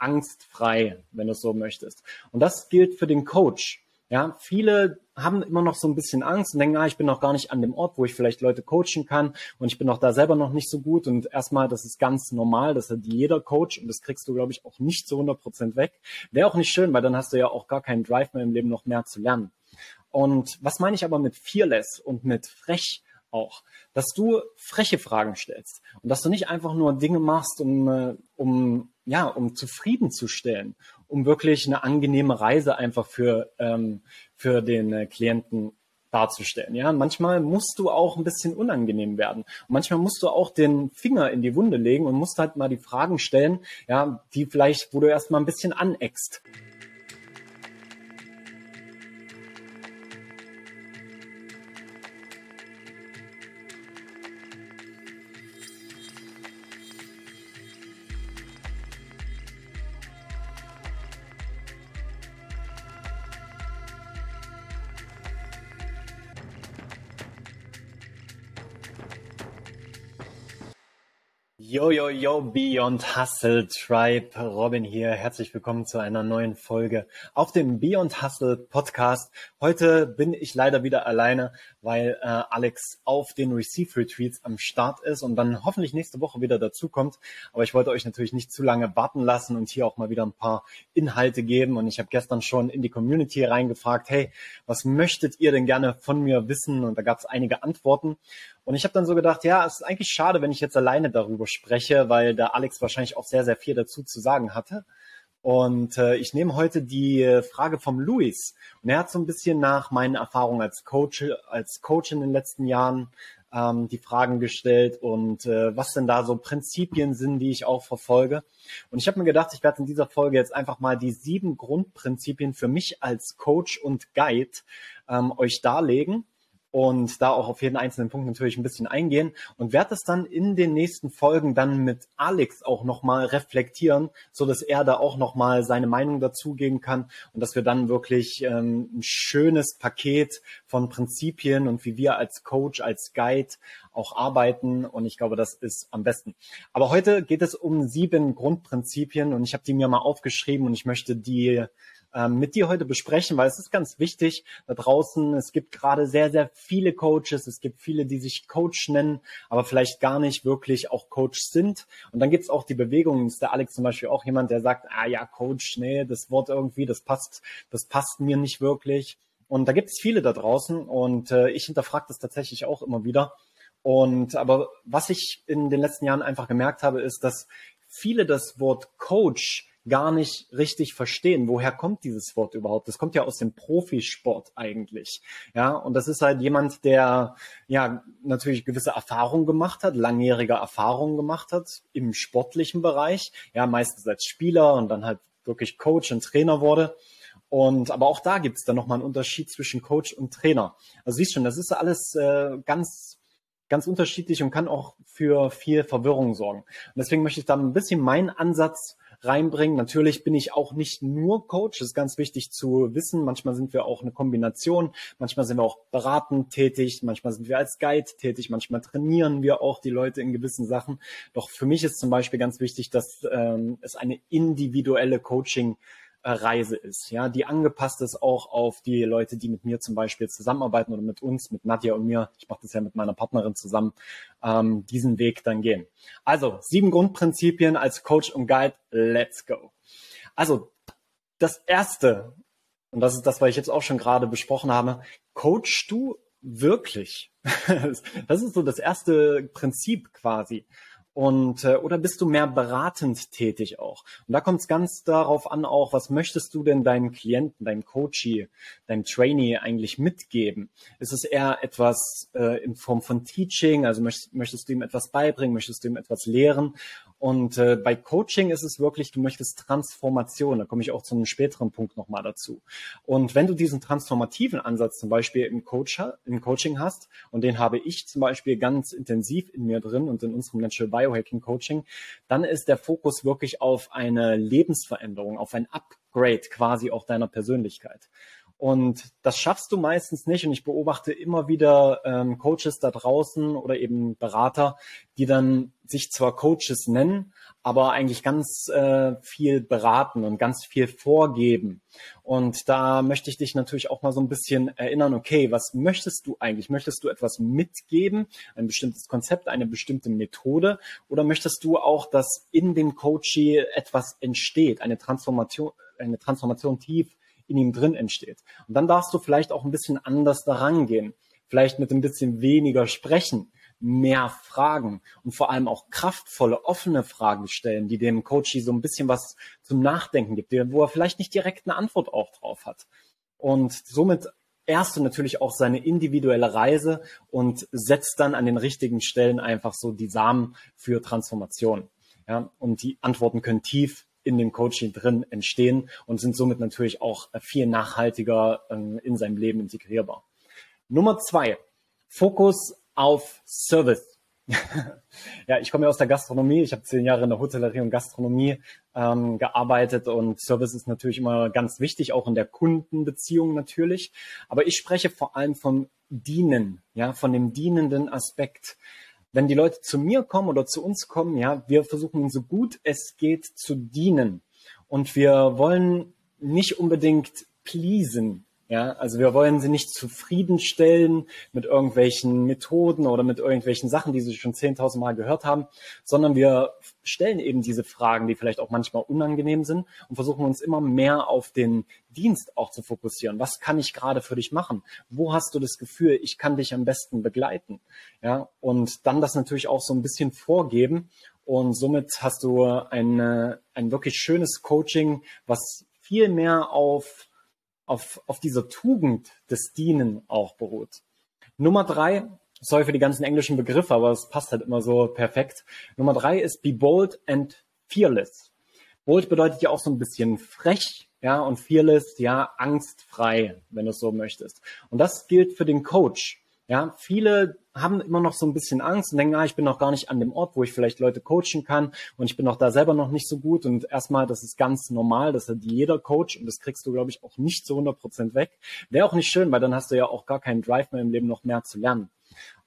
angstfrei, wenn du es so möchtest. Und das gilt für den Coach. Ja, viele haben immer noch so ein bisschen Angst und denken, ah, ich bin noch gar nicht an dem Ort, wo ich vielleicht Leute coachen kann und ich bin auch da selber noch nicht so gut und erstmal, das ist ganz normal, das hat jeder Coach und das kriegst du, glaube ich, auch nicht zu 100 Prozent weg. Wäre auch nicht schön, weil dann hast du ja auch gar keinen Drive mehr im Leben noch mehr zu lernen. Und was meine ich aber mit fearless und mit frech? Auch, dass du freche Fragen stellst und dass du nicht einfach nur Dinge machst, um, äh, um ja, um zufriedenzustellen, um wirklich eine angenehme Reise einfach für ähm, für den äh, Klienten darzustellen. Ja, manchmal musst du auch ein bisschen unangenehm werden. Und manchmal musst du auch den Finger in die Wunde legen und musst halt mal die Fragen stellen, ja, die vielleicht, wo du erstmal ein bisschen aneckst. Yo, yo, yo, Beyond Hustle Tribe. Robin hier. Herzlich willkommen zu einer neuen Folge auf dem Beyond Hustle Podcast. Heute bin ich leider wieder alleine, weil äh, Alex auf den Receive Retreats am Start ist und dann hoffentlich nächste Woche wieder dazukommt. Aber ich wollte euch natürlich nicht zu lange warten lassen und hier auch mal wieder ein paar Inhalte geben. Und ich habe gestern schon in die Community reingefragt, hey, was möchtet ihr denn gerne von mir wissen? Und da gab es einige Antworten. Und ich habe dann so gedacht, ja, es ist eigentlich schade, wenn ich jetzt alleine darüber spreche, weil der Alex wahrscheinlich auch sehr, sehr viel dazu zu sagen hatte. Und äh, ich nehme heute die Frage vom Luis. Und er hat so ein bisschen nach meinen Erfahrungen als Coach, als Coach in den letzten Jahren ähm, die Fragen gestellt und äh, was denn da so Prinzipien sind, die ich auch verfolge. Und ich habe mir gedacht, ich werde in dieser Folge jetzt einfach mal die sieben Grundprinzipien für mich als Coach und Guide ähm, euch darlegen und da auch auf jeden einzelnen Punkt natürlich ein bisschen eingehen und werde es dann in den nächsten Folgen dann mit Alex auch nochmal reflektieren, so dass er da auch nochmal seine Meinung dazugeben kann und dass wir dann wirklich ähm, ein schönes Paket von Prinzipien und wie wir als Coach, als Guide auch arbeiten und ich glaube, das ist am besten. Aber heute geht es um sieben Grundprinzipien und ich habe die mir mal aufgeschrieben und ich möchte die ähm, mit dir heute besprechen, weil es ist ganz wichtig da draußen. Es gibt gerade sehr, sehr viele Coaches. Es gibt viele, die sich Coach nennen, aber vielleicht gar nicht wirklich auch Coach sind. Und dann gibt es auch die Bewegung. Ist der Alex zum Beispiel auch jemand, der sagt, ah ja, Coach, nee, das Wort irgendwie, das passt, das passt mir nicht wirklich. Und da gibt es viele da draußen und äh, ich hinterfrage das tatsächlich auch immer wieder. Und aber was ich in den letzten Jahren einfach gemerkt habe, ist, dass viele das Wort Coach gar nicht richtig verstehen, woher kommt dieses Wort überhaupt. Das kommt ja aus dem Profisport eigentlich. Ja, und das ist halt jemand, der ja natürlich gewisse Erfahrungen gemacht hat, langjährige Erfahrungen gemacht hat im sportlichen Bereich, ja, meistens als Spieler und dann halt wirklich Coach und Trainer wurde. Und aber auch da gibt es dann nochmal einen Unterschied zwischen Coach und Trainer. Also siehst schon, das ist alles äh, ganz ganz unterschiedlich und kann auch für viel Verwirrung sorgen. Und deswegen möchte ich da ein bisschen meinen Ansatz reinbringen. Natürlich bin ich auch nicht nur Coach, das ist ganz wichtig zu wissen. Manchmal sind wir auch eine Kombination, manchmal sind wir auch beratend tätig, manchmal sind wir als Guide tätig, manchmal trainieren wir auch die Leute in gewissen Sachen. Doch für mich ist zum Beispiel ganz wichtig, dass ähm, es eine individuelle Coaching Reise ist, ja, die angepasst ist auch auf die Leute, die mit mir zum Beispiel zusammenarbeiten oder mit uns, mit Nadja und mir, ich mache das ja mit meiner Partnerin zusammen, ähm, diesen Weg dann gehen. Also sieben Grundprinzipien als Coach und Guide, let's go. Also das erste, und das ist das, was ich jetzt auch schon gerade besprochen habe, coachst du wirklich? das ist so das erste Prinzip quasi. Und äh, oder bist du mehr beratend tätig auch? Und da kommt es ganz darauf an, auch was möchtest du denn deinen Klienten, deinem Coachee, deinem Trainee eigentlich mitgeben? Ist es eher etwas äh, in Form von Teaching? Also möchtest, möchtest du ihm etwas beibringen? Möchtest du ihm etwas lehren? Und äh, bei Coaching ist es wirklich, du möchtest Transformation. Da komme ich auch zu einem späteren Punkt nochmal dazu. Und wenn du diesen transformativen Ansatz zum Beispiel im, Coach, im Coaching hast, und den habe ich zum Beispiel ganz intensiv in mir drin und in unserem Natural Biohacking Coaching, dann ist der Fokus wirklich auf eine Lebensveränderung, auf ein Upgrade quasi auch deiner Persönlichkeit. Und das schaffst du meistens nicht. Und ich beobachte immer wieder ähm, Coaches da draußen oder eben Berater, die dann sich zwar Coaches nennen, aber eigentlich ganz äh, viel beraten und ganz viel vorgeben. Und da möchte ich dich natürlich auch mal so ein bisschen erinnern, okay, was möchtest du eigentlich? Möchtest du etwas mitgeben, ein bestimmtes Konzept, eine bestimmte Methode? Oder möchtest du auch, dass in dem Coachee etwas entsteht, eine Transformation, eine Transformation tief in ihm drin entsteht. Und dann darfst du vielleicht auch ein bisschen anders daran gehen. Vielleicht mit ein bisschen weniger sprechen, mehr Fragen und vor allem auch kraftvolle, offene Fragen stellen, die dem Coachy so ein bisschen was zum Nachdenken gibt, wo er vielleicht nicht direkt eine Antwort auch drauf hat. Und somit erst du natürlich auch seine individuelle Reise und setzt dann an den richtigen Stellen einfach so die Samen für Transformation. Ja, und die Antworten können tief in dem Coaching drin entstehen und sind somit natürlich auch viel nachhaltiger ähm, in seinem Leben integrierbar. Nummer zwei, Fokus auf Service. ja, ich komme ja aus der Gastronomie. Ich habe zehn Jahre in der Hotellerie und Gastronomie ähm, gearbeitet und Service ist natürlich immer ganz wichtig, auch in der Kundenbeziehung natürlich. Aber ich spreche vor allem vom Dienen, ja, von dem dienenden Aspekt wenn die Leute zu mir kommen oder zu uns kommen, ja, wir versuchen so gut es geht zu dienen. Und wir wollen nicht unbedingt pleasen, ja, also wir wollen sie nicht zufriedenstellen mit irgendwelchen Methoden oder mit irgendwelchen Sachen, die sie schon 10.000 Mal gehört haben, sondern wir stellen eben diese Fragen, die vielleicht auch manchmal unangenehm sind und versuchen uns immer mehr auf den Dienst auch zu fokussieren. Was kann ich gerade für dich machen? Wo hast du das Gefühl, ich kann dich am besten begleiten? Ja, und dann das natürlich auch so ein bisschen vorgeben und somit hast du ein, ein wirklich schönes Coaching, was viel mehr auf auf, auf dieser Tugend des Dienen auch beruht. Nummer drei, sorry für die ganzen englischen Begriffe, aber es passt halt immer so perfekt. Nummer drei ist be bold and fearless. Bold bedeutet ja auch so ein bisschen frech, ja, und fearless, ja, angstfrei, wenn du es so möchtest. Und das gilt für den Coach. Ja, viele haben immer noch so ein bisschen Angst und denken, ah, ich bin noch gar nicht an dem Ort, wo ich vielleicht Leute coachen kann und ich bin auch da selber noch nicht so gut und erstmal, das ist ganz normal, das hat jeder Coach und das kriegst du, glaube ich, auch nicht zu 100 Prozent weg. Wäre auch nicht schön, weil dann hast du ja auch gar keinen Drive mehr im Leben noch mehr zu lernen.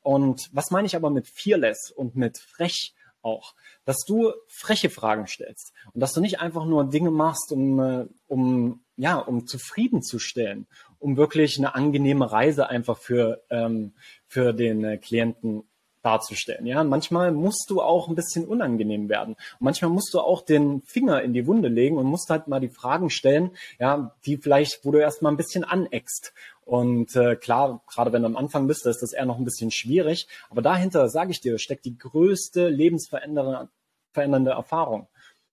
Und was meine ich aber mit fearless und mit frech? auch, dass du freche Fragen stellst und dass du nicht einfach nur Dinge machst, um, äh, um ja, um zufriedenzustellen, um wirklich eine angenehme Reise einfach für ähm, für den äh, Klienten darzustellen. Ja, manchmal musst du auch ein bisschen unangenehm werden. Und manchmal musst du auch den Finger in die Wunde legen und musst halt mal die Fragen stellen, ja, die vielleicht, wo du erstmal ein bisschen aneckst. Und äh, klar, gerade wenn du am Anfang bist, ist das eher noch ein bisschen schwierig. Aber dahinter, sage ich dir, steckt die größte lebensverändernde Erfahrung.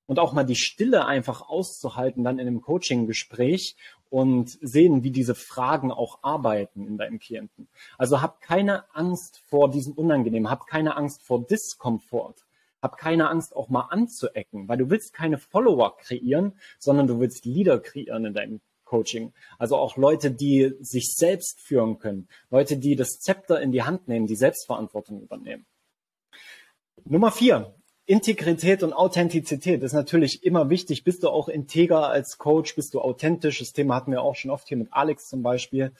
Und auch mal die Stille einfach auszuhalten, dann in einem Coaching-Gespräch und sehen, wie diese Fragen auch arbeiten in deinem Klienten. Also hab keine Angst vor diesem Unangenehmen, hab keine Angst vor Diskomfort. Hab keine Angst, auch mal anzuecken, weil du willst keine Follower kreieren, sondern du willst Leader kreieren in deinem Coaching. Also auch Leute, die sich selbst führen können. Leute, die das Zepter in die Hand nehmen, die Selbstverantwortung übernehmen. Nummer vier. Integrität und Authentizität ist natürlich immer wichtig. Bist du auch integer als Coach? Bist du authentisch? Das Thema hatten wir auch schon oft hier mit Alex zum Beispiel.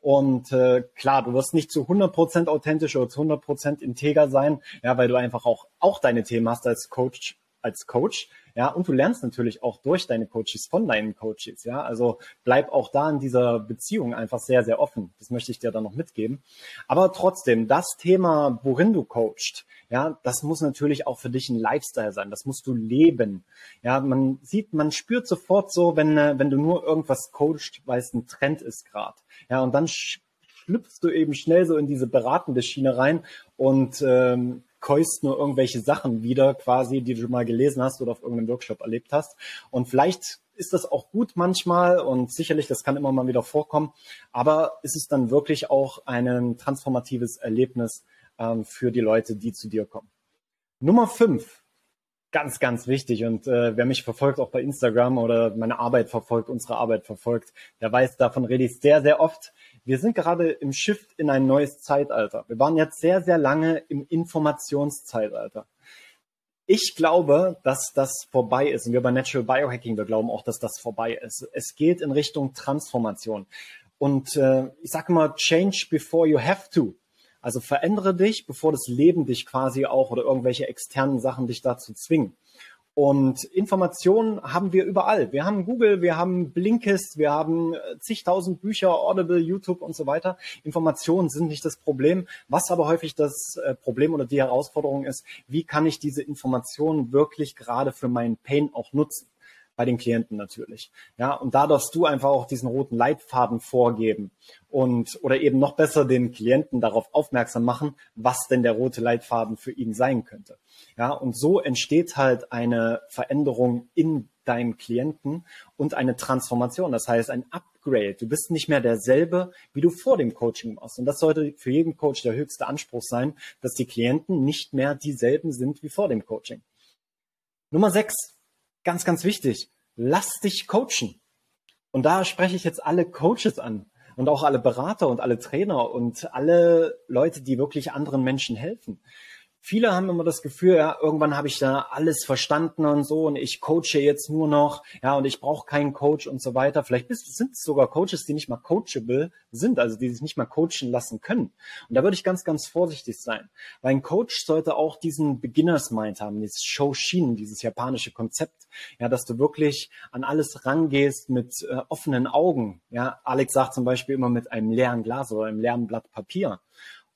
Und äh, klar, du wirst nicht zu 100% authentisch oder zu 100% integer sein, ja, weil du einfach auch, auch deine Themen hast als Coach, als Coach. Ja, und du lernst natürlich auch durch deine Coaches von deinen Coaches. Ja, also bleib auch da in dieser Beziehung einfach sehr, sehr offen. Das möchte ich dir dann noch mitgeben. Aber trotzdem, das Thema, worin du coachst, ja, das muss natürlich auch für dich ein Lifestyle sein. Das musst du leben. Ja, man sieht, man spürt sofort so, wenn, äh, wenn du nur irgendwas coachst, weil es ein Trend ist gerade. Ja, und dann schlüpfst du eben schnell so in diese beratende Schiene rein und ähm, keust nur irgendwelche Sachen wieder quasi, die du mal gelesen hast oder auf irgendeinem Workshop erlebt hast. Und vielleicht ist das auch gut manchmal und sicherlich, das kann immer mal wieder vorkommen, aber ist es dann wirklich auch ein transformatives Erlebnis ähm, für die Leute, die zu dir kommen. Nummer fünf, ganz, ganz wichtig. Und äh, wer mich verfolgt, auch bei Instagram oder meine Arbeit verfolgt, unsere Arbeit verfolgt, der weiß, davon rede ich sehr, sehr oft. Wir sind gerade im Shift in ein neues Zeitalter. Wir waren jetzt sehr, sehr lange im Informationszeitalter. Ich glaube, dass das vorbei ist. Und wir bei Natural Biohacking, wir glauben auch, dass das vorbei ist. Es geht in Richtung Transformation. Und äh, ich sage immer, change before you have to. Also verändere dich, bevor das Leben dich quasi auch oder irgendwelche externen Sachen dich dazu zwingen. Und Informationen haben wir überall. Wir haben Google, wir haben Blinkist, wir haben äh, zigtausend Bücher, Audible, YouTube und so weiter. Informationen sind nicht das Problem. Was aber häufig das äh, Problem oder die Herausforderung ist, wie kann ich diese Informationen wirklich gerade für meinen Pain auch nutzen? Bei den Klienten natürlich. Ja, und da darfst du einfach auch diesen roten Leitfaden vorgeben und oder eben noch besser den Klienten darauf aufmerksam machen, was denn der rote Leitfaden für ihn sein könnte. Ja, und so entsteht halt eine Veränderung in deinem Klienten und eine Transformation. Das heißt, ein Upgrade. Du bist nicht mehr derselbe, wie du vor dem Coaching warst. Und das sollte für jeden Coach der höchste Anspruch sein, dass die Klienten nicht mehr dieselben sind wie vor dem Coaching. Nummer sechs ganz, ganz wichtig, lass dich coachen. Und da spreche ich jetzt alle Coaches an und auch alle Berater und alle Trainer und alle Leute, die wirklich anderen Menschen helfen viele haben immer das Gefühl, ja, irgendwann habe ich da alles verstanden und so und ich coache jetzt nur noch, ja, und ich brauche keinen Coach und so weiter. Vielleicht sind es sogar Coaches, die nicht mal coachable sind, also die sich nicht mal coachen lassen können. Und da würde ich ganz, ganz vorsichtig sein, weil ein Coach sollte auch diesen Beginners Mind haben, dieses Shoshin, dieses japanische Konzept, ja, dass du wirklich an alles rangehst mit äh, offenen Augen. Ja, Alex sagt zum Beispiel immer mit einem leeren Glas oder einem leeren Blatt Papier.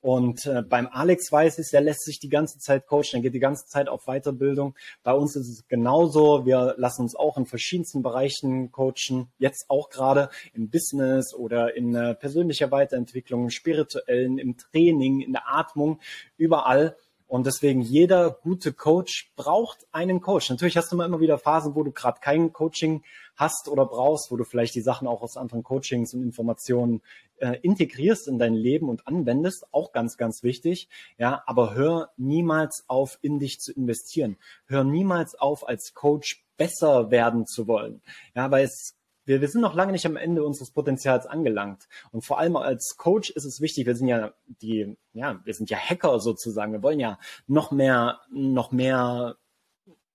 Und äh, beim Alex weiß ich, der lässt sich die ganze Zeit coachen, der geht die ganze Zeit auf Weiterbildung. Bei uns ist es genauso. Wir lassen uns auch in verschiedensten Bereichen coachen. Jetzt auch gerade im Business oder in äh, persönlicher Weiterentwicklung, spirituellen, im Training, in der Atmung, überall. Und deswegen jeder gute Coach braucht einen Coach. Natürlich hast du immer, immer wieder Phasen, wo du gerade kein Coaching hast oder brauchst, wo du vielleicht die Sachen auch aus anderen Coachings und Informationen äh, integrierst in dein Leben und anwendest, auch ganz, ganz wichtig. Ja, aber hör niemals auf, in dich zu investieren. Hör niemals auf, als Coach besser werden zu wollen. Ja, weil es wir, wir sind noch lange nicht am Ende unseres Potenzials angelangt. Und vor allem als Coach ist es wichtig, wir sind ja die, ja, wir sind ja Hacker sozusagen. Wir wollen ja noch mehr, noch mehr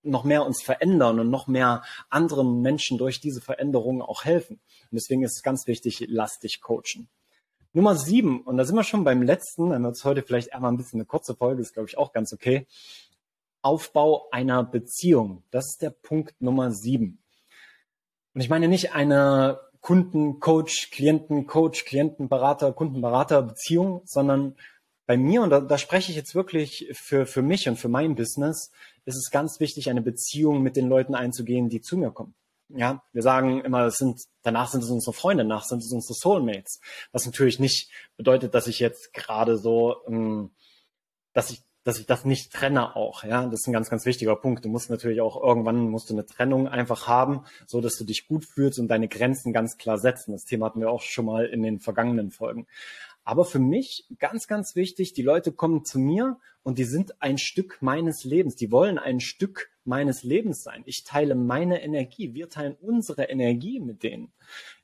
noch mehr uns verändern und noch mehr anderen Menschen durch diese Veränderungen auch helfen. Und deswegen ist es ganz wichtig, lass dich coachen. Nummer sieben, und da sind wir schon beim letzten, dann wird es heute vielleicht eher mal ein bisschen eine kurze Folge, ist glaube ich auch ganz okay. Aufbau einer Beziehung. Das ist der Punkt Nummer sieben. Und ich meine nicht eine Kunden, Coach, Klienten, Coach, Klienten, Berater, Kundenberater Beziehung, sondern bei mir, und da, da spreche ich jetzt wirklich für, für mich und für mein Business, ist es ganz wichtig, eine Beziehung mit den Leuten einzugehen, die zu mir kommen. Ja, wir sagen immer, es sind, danach sind es unsere Freunde, danach sind es unsere Soulmates. Was natürlich nicht bedeutet, dass ich jetzt gerade so, ähm, dass ich dass ich das nicht trenne auch. Ja, das ist ein ganz, ganz wichtiger Punkt. Du musst natürlich auch irgendwann musst du eine Trennung einfach haben, so dass du dich gut fühlst und deine Grenzen ganz klar setzen. Das Thema hatten wir auch schon mal in den vergangenen Folgen. Aber für mich ganz, ganz wichtig, die Leute kommen zu mir und die sind ein Stück meines Lebens. Die wollen ein Stück meines Lebens sein. Ich teile meine Energie. Wir teilen unsere Energie mit denen.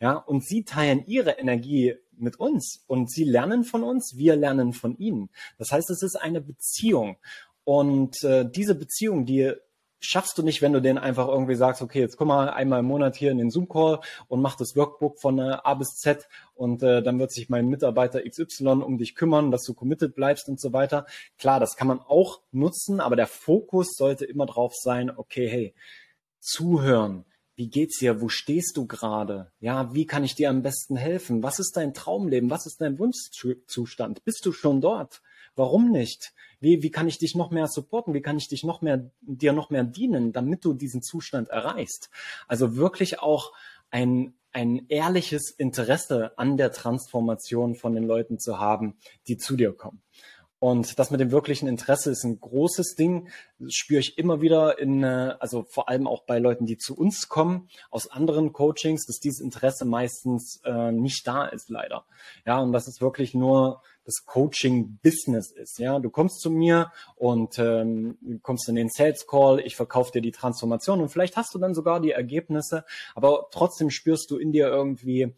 Ja, und sie teilen ihre Energie mit uns und sie lernen von uns, wir lernen von ihnen. Das heißt, es ist eine Beziehung. Und äh, diese Beziehung, die schaffst du nicht, wenn du denen einfach irgendwie sagst, okay, jetzt komm mal einmal im Monat hier in den Zoom-Call und mach das Workbook von äh, A bis Z und äh, dann wird sich mein Mitarbeiter XY um dich kümmern, dass du committed bleibst und so weiter. Klar, das kann man auch nutzen, aber der Fokus sollte immer drauf sein, okay, hey, zuhören, wie geht's dir? Wo stehst du gerade? Ja, wie kann ich dir am besten helfen? Was ist dein Traumleben? Was ist dein Wunschzustand? Bist du schon dort? Warum nicht? Wie, wie kann ich dich noch mehr supporten? Wie kann ich dich noch mehr, dir noch mehr dienen, damit du diesen Zustand erreichst? Also wirklich auch ein, ein ehrliches Interesse an der Transformation von den Leuten zu haben, die zu dir kommen. Und das mit dem wirklichen Interesse ist ein großes Ding. Das spüre ich immer wieder in, äh, also vor allem auch bei Leuten, die zu uns kommen, aus anderen Coachings, dass dieses Interesse meistens äh, nicht da ist, leider. Ja, und das ist wirklich nur das Coaching-Business ist. Ja, du kommst zu mir und ähm, kommst in den Sales Call, ich verkaufe dir die Transformation und vielleicht hast du dann sogar die Ergebnisse, aber trotzdem spürst du in dir irgendwie,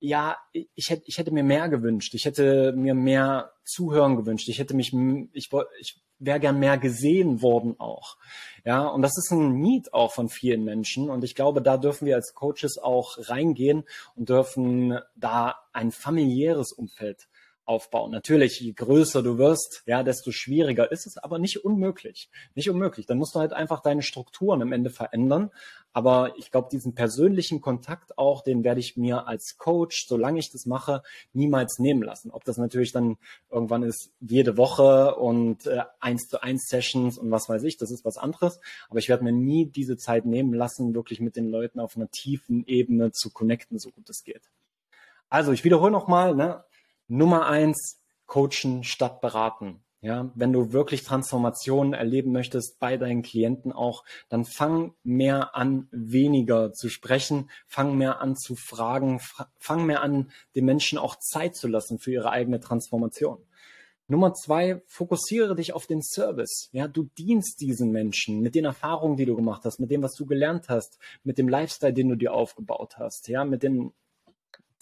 ja, ich hätte, ich hätte mir mehr gewünscht. Ich hätte mir mehr Zuhören gewünscht. Ich hätte mich, ich, ich wäre gern mehr gesehen worden auch. Ja, und das ist ein Need auch von vielen Menschen. Und ich glaube, da dürfen wir als Coaches auch reingehen und dürfen da ein familiäres Umfeld aufbauen. Natürlich, je größer du wirst, ja, desto schwieriger ist es, aber nicht unmöglich. Nicht unmöglich. Dann musst du halt einfach deine Strukturen am Ende verändern. Aber ich glaube, diesen persönlichen Kontakt auch, den werde ich mir als Coach, solange ich das mache, niemals nehmen lassen. Ob das natürlich dann irgendwann ist, jede Woche und äh, eins zu eins Sessions und was weiß ich, das ist was anderes. Aber ich werde mir nie diese Zeit nehmen lassen, wirklich mit den Leuten auf einer tiefen Ebene zu connecten, so gut es geht. Also ich wiederhole nochmal, ne? Nummer eins, coachen statt beraten. Ja, wenn du wirklich Transformationen erleben möchtest bei deinen Klienten auch, dann fang mehr an, weniger zu sprechen, fang mehr an zu fragen, fang mehr an, den Menschen auch Zeit zu lassen für ihre eigene Transformation. Nummer zwei, fokussiere dich auf den Service. Ja, du dienst diesen Menschen mit den Erfahrungen, die du gemacht hast, mit dem, was du gelernt hast, mit dem Lifestyle, den du dir aufgebaut hast, ja, mit den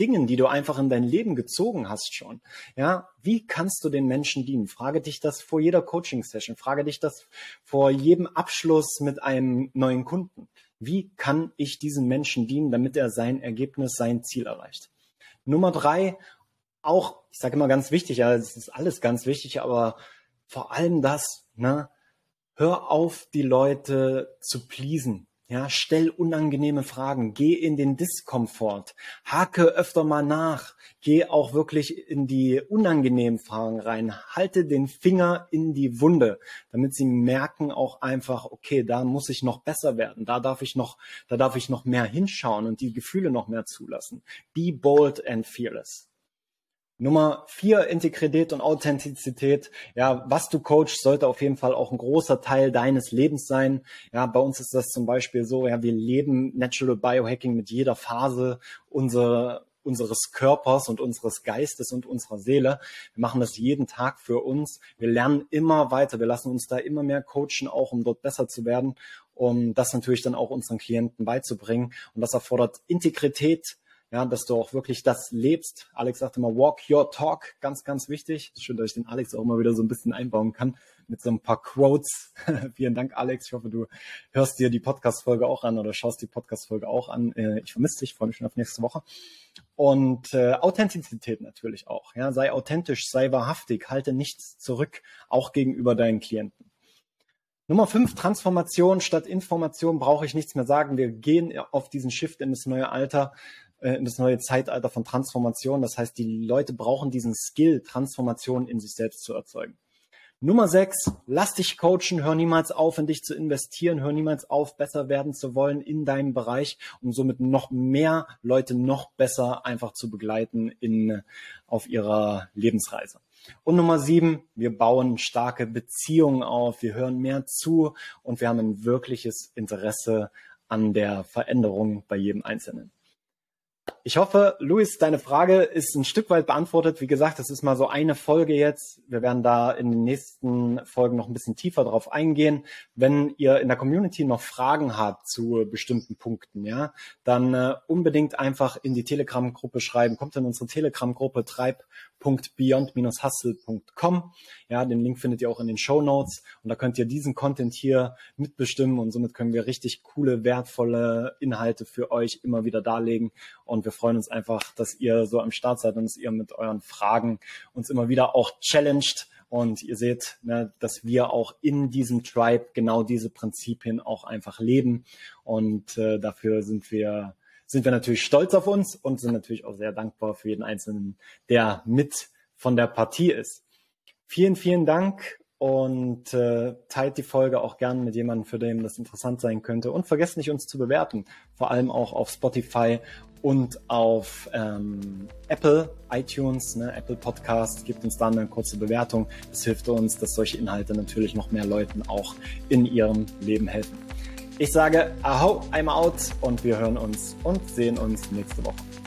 Dingen, die du einfach in dein Leben gezogen hast schon. Ja, wie kannst du den Menschen dienen? Frage dich das vor jeder Coaching-Session. Frage dich das vor jedem Abschluss mit einem neuen Kunden. Wie kann ich diesem Menschen dienen, damit er sein Ergebnis, sein Ziel erreicht? Nummer drei, auch, ich sage immer ganz wichtig, ja, es ist alles ganz wichtig, aber vor allem das, ne, hör auf, die Leute zu pleasen. Ja, stell unangenehme Fragen, geh in den Diskomfort, hake öfter mal nach, geh auch wirklich in die unangenehmen Fragen rein, halte den Finger in die Wunde, damit sie merken auch einfach, okay, da muss ich noch besser werden, da darf ich noch, da darf ich noch mehr hinschauen und die Gefühle noch mehr zulassen. Be bold and fearless. Nummer vier, Integrität und Authentizität. Ja, was du coachst, sollte auf jeden Fall auch ein großer Teil deines Lebens sein. Ja, bei uns ist das zum Beispiel so, ja, wir leben Natural Biohacking mit jeder Phase unserer unseres Körpers und unseres Geistes und unserer Seele. Wir machen das jeden Tag für uns. Wir lernen immer weiter. Wir lassen uns da immer mehr coachen, auch um dort besser zu werden, um das natürlich dann auch unseren Klienten beizubringen. Und das erfordert Integrität, ja, dass du auch wirklich das lebst. Alex sagte mal, walk your talk, ganz, ganz wichtig. Schön, dass ich den Alex auch mal wieder so ein bisschen einbauen kann mit so ein paar Quotes. Vielen Dank, Alex. Ich hoffe, du hörst dir die Podcast-Folge auch an oder schaust die Podcast-Folge auch an. Äh, ich vermisse dich, freue mich schon auf nächste Woche. Und äh, Authentizität natürlich auch. Ja, sei authentisch, sei wahrhaftig, halte nichts zurück, auch gegenüber deinen Klienten. Nummer fünf, Transformation statt Information brauche ich nichts mehr sagen. Wir gehen auf diesen Shift in das neue Alter. Äh, in das neue Zeitalter von Transformation. Das heißt, die Leute brauchen diesen Skill, Transformation in sich selbst zu erzeugen. Nummer sechs, lass dich coachen, hör niemals auf, in dich zu investieren, hör niemals auf, besser werden zu wollen in deinem Bereich, um somit noch mehr Leute noch besser einfach zu begleiten in, auf ihrer Lebensreise. Und Nummer sieben, wir bauen starke Beziehungen auf, wir hören mehr zu und wir haben ein wirkliches Interesse an der Veränderung bei jedem Einzelnen. Ich hoffe, Luis, deine Frage ist ein Stück weit beantwortet. Wie gesagt, das ist mal so eine Folge jetzt. Wir werden da in den nächsten Folgen noch ein bisschen tiefer drauf eingehen. Wenn ihr in der Community noch Fragen habt zu bestimmten Punkten, ja, dann äh, unbedingt einfach in die Telegram-Gruppe schreiben. Kommt in unsere Telegram-Gruppe Treib www.beyond-hustle.com. Ja, den Link findet ihr auch in den Show Notes und da könnt ihr diesen Content hier mitbestimmen und somit können wir richtig coole, wertvolle Inhalte für euch immer wieder darlegen und wir freuen uns einfach, dass ihr so am Start seid und dass ihr mit euren Fragen uns immer wieder auch challenged und ihr seht, ne, dass wir auch in diesem Tribe genau diese Prinzipien auch einfach leben und äh, dafür sind wir sind wir natürlich stolz auf uns und sind natürlich auch sehr dankbar für jeden Einzelnen, der mit von der Partie ist. Vielen, vielen Dank und äh, teilt die Folge auch gern mit jemandem, für den das interessant sein könnte. Und vergesst nicht, uns zu bewerten, vor allem auch auf Spotify und auf ähm, Apple, iTunes, ne, Apple Podcast. Gibt uns dann eine kurze Bewertung. Das hilft uns, dass solche Inhalte natürlich noch mehr Leuten auch in ihrem Leben helfen. Ich sage Aho, I'm out und wir hören uns und sehen uns nächste Woche.